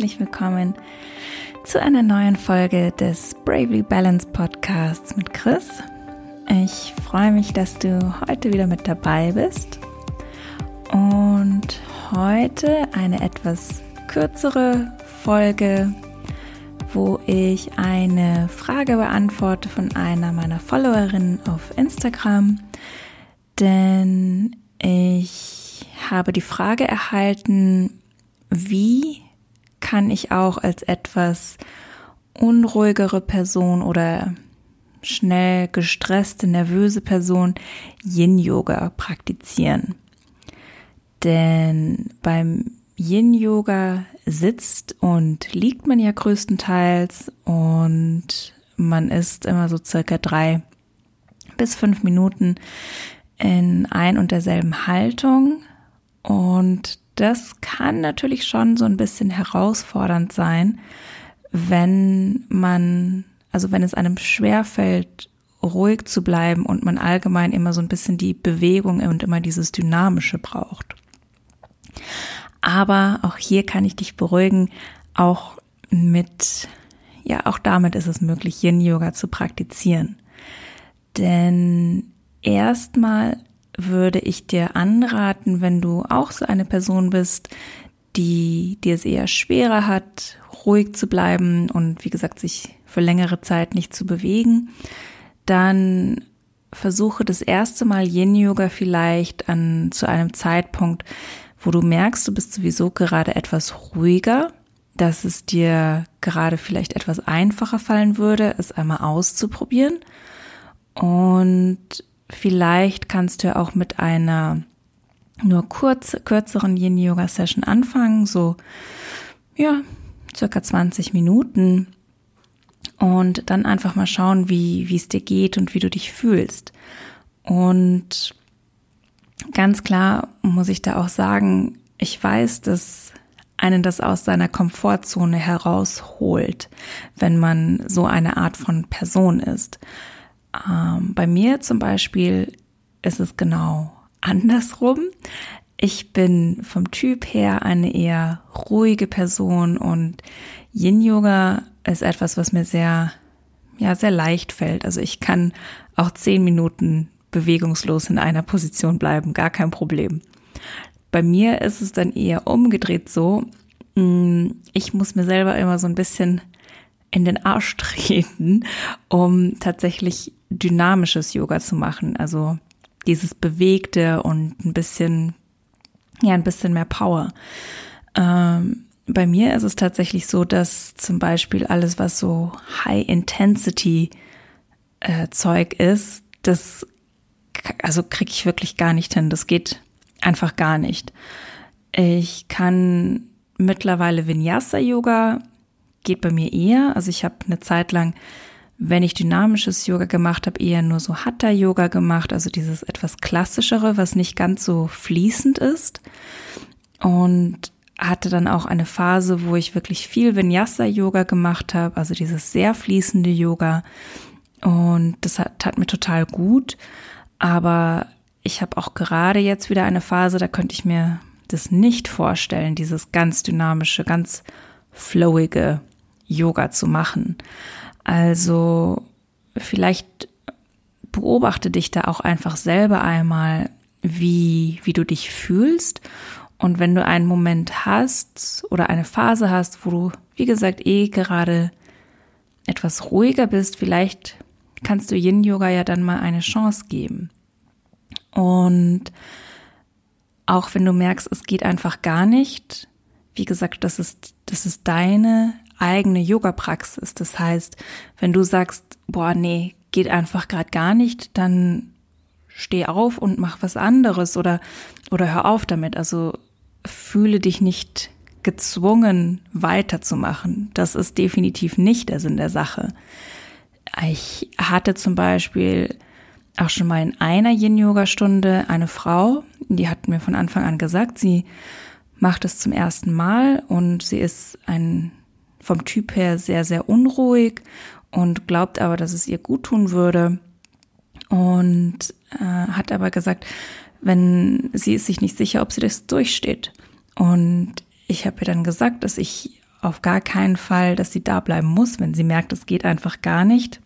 herzlich willkommen zu einer neuen Folge des Bravely Balance Podcasts mit Chris. Ich freue mich, dass du heute wieder mit dabei bist und heute eine etwas kürzere Folge, wo ich eine Frage beantworte von einer meiner Followerinnen auf Instagram, denn ich habe die Frage erhalten, wie kann ich auch als etwas unruhigere Person oder schnell gestresste, nervöse Person Yin-Yoga praktizieren. Denn beim Yin-Yoga sitzt und liegt man ja größtenteils und man ist immer so circa drei bis fünf Minuten in ein und derselben Haltung und das kann natürlich schon so ein bisschen herausfordernd sein, wenn man, also wenn es einem schwerfällt, ruhig zu bleiben und man allgemein immer so ein bisschen die Bewegung und immer dieses Dynamische braucht. Aber auch hier kann ich dich beruhigen, auch mit, ja, auch damit ist es möglich, Yin Yoga zu praktizieren. Denn erstmal würde ich dir anraten, wenn du auch so eine Person bist, die dir es eher schwerer hat, ruhig zu bleiben und wie gesagt, sich für längere Zeit nicht zu bewegen, dann versuche das erste Mal Yin Yoga vielleicht an zu einem Zeitpunkt, wo du merkst, du bist sowieso gerade etwas ruhiger, dass es dir gerade vielleicht etwas einfacher fallen würde, es einmal auszuprobieren. Und Vielleicht kannst du auch mit einer nur kurz, kürzeren Yin-Yoga-Session anfangen, so, ja, circa 20 Minuten. Und dann einfach mal schauen, wie, wie es dir geht und wie du dich fühlst. Und ganz klar muss ich da auch sagen, ich weiß, dass einen das aus seiner Komfortzone herausholt, wenn man so eine Art von Person ist. Ähm, bei mir zum Beispiel ist es genau andersrum. Ich bin vom Typ her eine eher ruhige Person und Yin Yoga ist etwas, was mir sehr, ja, sehr leicht fällt. Also ich kann auch zehn Minuten bewegungslos in einer Position bleiben, gar kein Problem. Bei mir ist es dann eher umgedreht so, mm, ich muss mir selber immer so ein bisschen in den Arsch treten, um tatsächlich dynamisches Yoga zu machen. Also dieses bewegte und ein bisschen, ja, ein bisschen mehr Power. Ähm, bei mir ist es tatsächlich so, dass zum Beispiel alles, was so High Intensity äh, Zeug ist, das also kriege ich wirklich gar nicht hin. Das geht einfach gar nicht. Ich kann mittlerweile Vinyasa Yoga geht bei mir eher. Also ich habe eine Zeit lang, wenn ich dynamisches Yoga gemacht habe, eher nur so Hatha Yoga gemacht, also dieses etwas klassischere, was nicht ganz so fließend ist. Und hatte dann auch eine Phase, wo ich wirklich viel Vinyasa Yoga gemacht habe, also dieses sehr fließende Yoga. Und das hat, tat mir total gut. Aber ich habe auch gerade jetzt wieder eine Phase, da könnte ich mir das nicht vorstellen, dieses ganz dynamische, ganz flowige Yoga zu machen. Also vielleicht beobachte dich da auch einfach selber einmal, wie, wie du dich fühlst. Und wenn du einen Moment hast oder eine Phase hast, wo du, wie gesagt, eh gerade etwas ruhiger bist, vielleicht kannst du Yin Yoga ja dann mal eine Chance geben. Und auch wenn du merkst, es geht einfach gar nicht, wie gesagt, das ist, das ist deine eigene Yoga-Praxis. Das heißt, wenn du sagst, boah, nee, geht einfach gerade gar nicht, dann steh auf und mach was anderes oder, oder hör auf damit. Also fühle dich nicht gezwungen weiterzumachen. Das ist definitiv nicht der Sinn der Sache. Ich hatte zum Beispiel auch schon mal in einer Yin-Yoga-Stunde eine Frau, die hat mir von Anfang an gesagt, sie macht es zum ersten Mal und sie ist ein vom Typ her sehr, sehr unruhig und glaubt aber, dass es ihr gut tun würde. Und äh, hat aber gesagt, wenn sie ist sich nicht sicher, ob sie das durchsteht. Und ich habe ihr dann gesagt, dass ich auf gar keinen Fall, dass sie da bleiben muss, wenn sie merkt, es geht einfach gar nicht.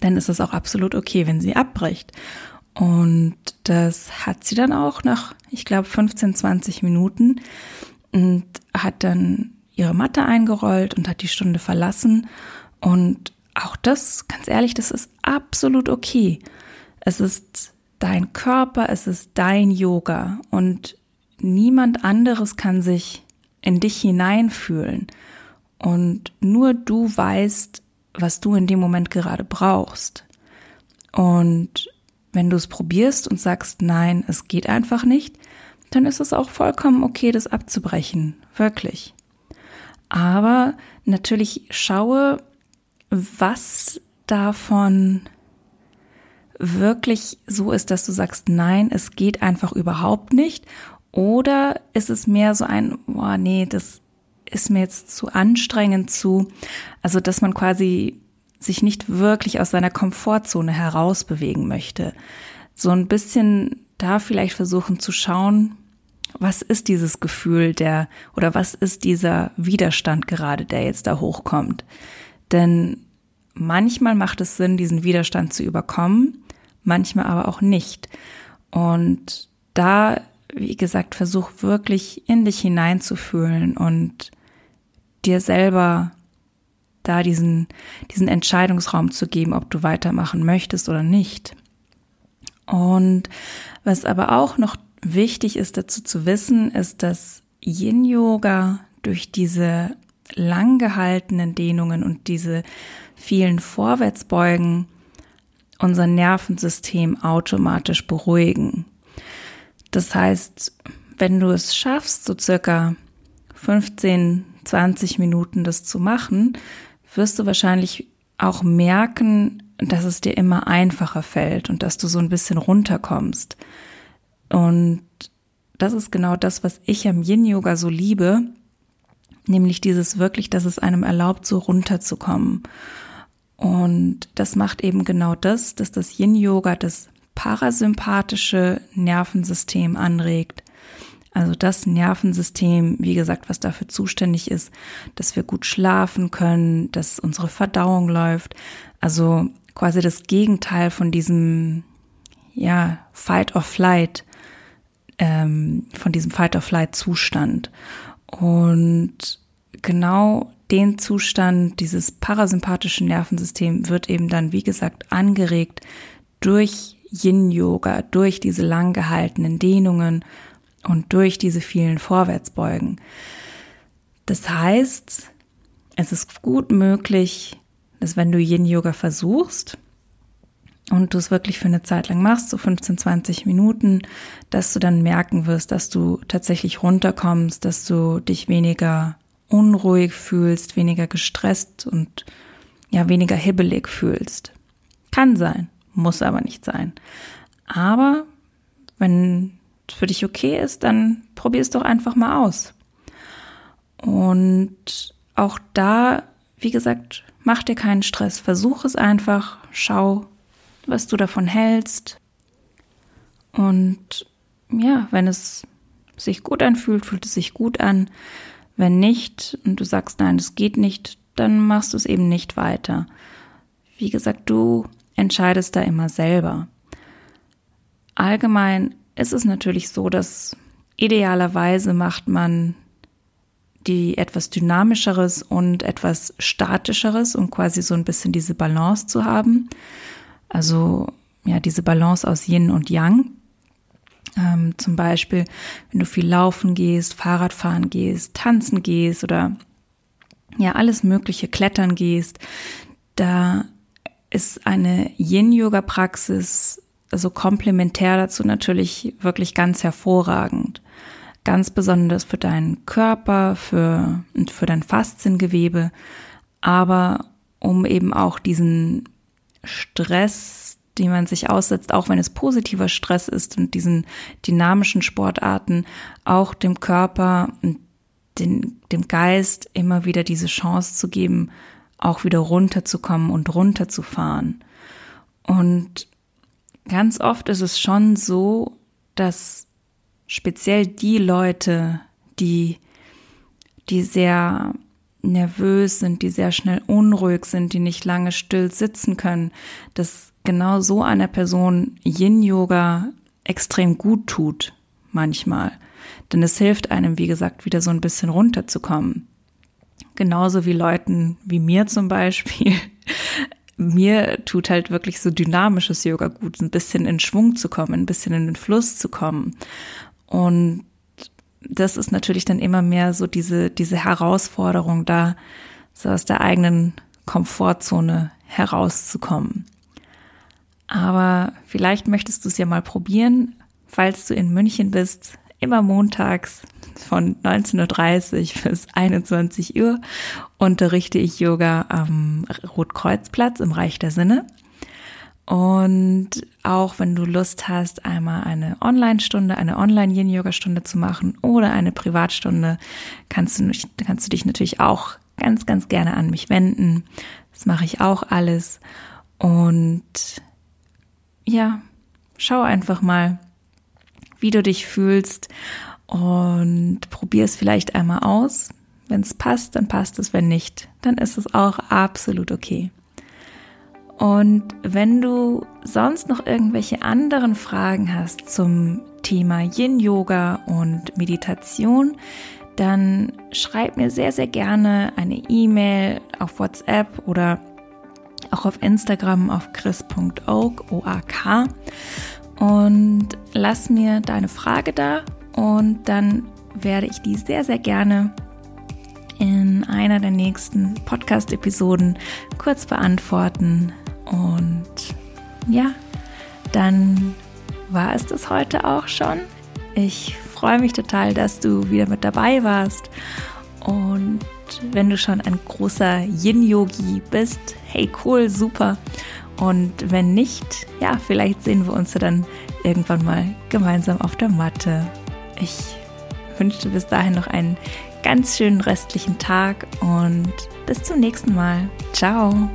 Dann ist es auch absolut okay, wenn sie abbricht. Und das hat sie dann auch nach, ich glaube, 15, 20 Minuten und hat dann ihre Matte eingerollt und hat die Stunde verlassen. Und auch das, ganz ehrlich, das ist absolut okay. Es ist dein Körper, es ist dein Yoga und niemand anderes kann sich in dich hineinfühlen. Und nur du weißt, was du in dem Moment gerade brauchst. Und wenn du es probierst und sagst, nein, es geht einfach nicht, dann ist es auch vollkommen okay, das abzubrechen. Wirklich. Aber natürlich schaue, was davon wirklich so ist, dass du sagst, nein, es geht einfach überhaupt nicht. Oder ist es mehr so ein, boah, nee, das ist mir jetzt zu anstrengend zu, also dass man quasi sich nicht wirklich aus seiner Komfortzone herausbewegen möchte. So ein bisschen da vielleicht versuchen zu schauen, was ist dieses Gefühl der oder was ist dieser Widerstand gerade, der jetzt da hochkommt. Denn manchmal macht es Sinn, diesen Widerstand zu überkommen, manchmal aber auch nicht. Und da, wie gesagt, versuch wirklich in dich hineinzufühlen und dir selber da diesen, diesen Entscheidungsraum zu geben, ob du weitermachen möchtest oder nicht. Und was aber auch noch wichtig ist dazu zu wissen, ist, dass Yin Yoga durch diese lang gehaltenen Dehnungen und diese vielen Vorwärtsbeugen unser Nervensystem automatisch beruhigen. Das heißt, wenn du es schaffst, so circa 15, 20 Minuten das zu machen, wirst du wahrscheinlich auch merken, dass es dir immer einfacher fällt und dass du so ein bisschen runterkommst. Und das ist genau das, was ich am Yin Yoga so liebe, nämlich dieses wirklich, dass es einem erlaubt, so runterzukommen. Und das macht eben genau das, dass das Yin Yoga das parasympathische Nervensystem anregt. Also das Nervensystem, wie gesagt, was dafür zuständig ist, dass wir gut schlafen können, dass unsere Verdauung läuft. Also quasi das Gegenteil von diesem, ja, Fight or Flight, ähm, von diesem Fight or Flight Zustand. Und genau den Zustand, dieses parasympathische Nervensystem wird eben dann, wie gesagt, angeregt durch Yin-Yoga, durch diese lang gehaltenen Dehnungen und durch diese vielen Vorwärtsbeugen. Das heißt, es ist gut möglich, dass wenn du Yin-Yoga versuchst und du es wirklich für eine Zeit lang machst, so 15, 20 Minuten, dass du dann merken wirst, dass du tatsächlich runterkommst, dass du dich weniger unruhig fühlst, weniger gestresst und ja, weniger hibbelig fühlst. Kann sein, muss aber nicht sein. Aber wenn es für dich okay ist, dann probier es doch einfach mal aus. Und auch da, wie gesagt, mach dir keinen Stress. Versuch es einfach. Schau, was du davon hältst. Und ja, wenn es sich gut anfühlt, fühlt es sich gut an. Wenn nicht und du sagst, nein, es geht nicht, dann machst du es eben nicht weiter. Wie gesagt, du entscheidest da immer selber. Allgemein ist es natürlich so, dass idealerweise macht man die etwas dynamischeres und etwas statischeres, um quasi so ein bisschen diese Balance zu haben. Also ja, diese Balance aus Yin und Yang. Ähm, zum Beispiel, wenn du viel laufen gehst, Fahrradfahren gehst, tanzen gehst oder ja, alles Mögliche, klettern gehst, da ist eine Yin-Yoga-Praxis also komplementär dazu natürlich wirklich ganz hervorragend. Ganz besonders für deinen Körper, für, für dein Fasziengewebe, aber um eben auch diesen Stress, den man sich aussetzt, auch wenn es positiver Stress ist und diesen dynamischen Sportarten, auch dem Körper und den, dem Geist immer wieder diese Chance zu geben, auch wieder runterzukommen und runterzufahren. Und ganz oft ist es schon so, dass speziell die Leute, die die sehr nervös sind, die sehr schnell unruhig sind, die nicht lange still sitzen können, dass genau so einer Person Yin-Yoga extrem gut tut, manchmal. Denn es hilft einem, wie gesagt, wieder so ein bisschen runterzukommen. Genauso wie Leuten wie mir zum Beispiel. Mir tut halt wirklich so dynamisches Yoga gut, ein bisschen in Schwung zu kommen, ein bisschen in den Fluss zu kommen. Und das ist natürlich dann immer mehr so diese, diese Herausforderung da, so aus der eigenen Komfortzone herauszukommen. Aber vielleicht möchtest du es ja mal probieren, falls du in München bist, immer montags von 19.30 Uhr bis 21 Uhr unterrichte ich Yoga am Rotkreuzplatz im Reich der Sinne. Und auch wenn du Lust hast, einmal eine Online-Stunde, eine Online-Yin-Yoga-Stunde zu machen oder eine Privatstunde, kannst du, kannst du dich natürlich auch ganz, ganz gerne an mich wenden. Das mache ich auch alles. Und ja, schau einfach mal, wie du dich fühlst und probier es vielleicht einmal aus. Wenn es passt, dann passt es. Wenn nicht, dann ist es auch absolut okay. Und wenn du sonst noch irgendwelche anderen Fragen hast zum Thema Yin Yoga und Meditation, dann schreib mir sehr, sehr gerne eine E-Mail auf WhatsApp oder auch auf Instagram auf chris.oak, O-A-K. Und lass mir deine Frage da und dann werde ich die sehr, sehr gerne in einer der nächsten Podcast-Episoden kurz beantworten. Und ja, dann war es das heute auch schon. Ich freue mich total, dass du wieder mit dabei warst. Und wenn du schon ein großer Yin-Yogi bist, hey cool, super. Und wenn nicht, ja, vielleicht sehen wir uns ja dann irgendwann mal gemeinsam auf der Matte. Ich wünsche dir bis dahin noch einen ganz schönen restlichen Tag und bis zum nächsten Mal. Ciao.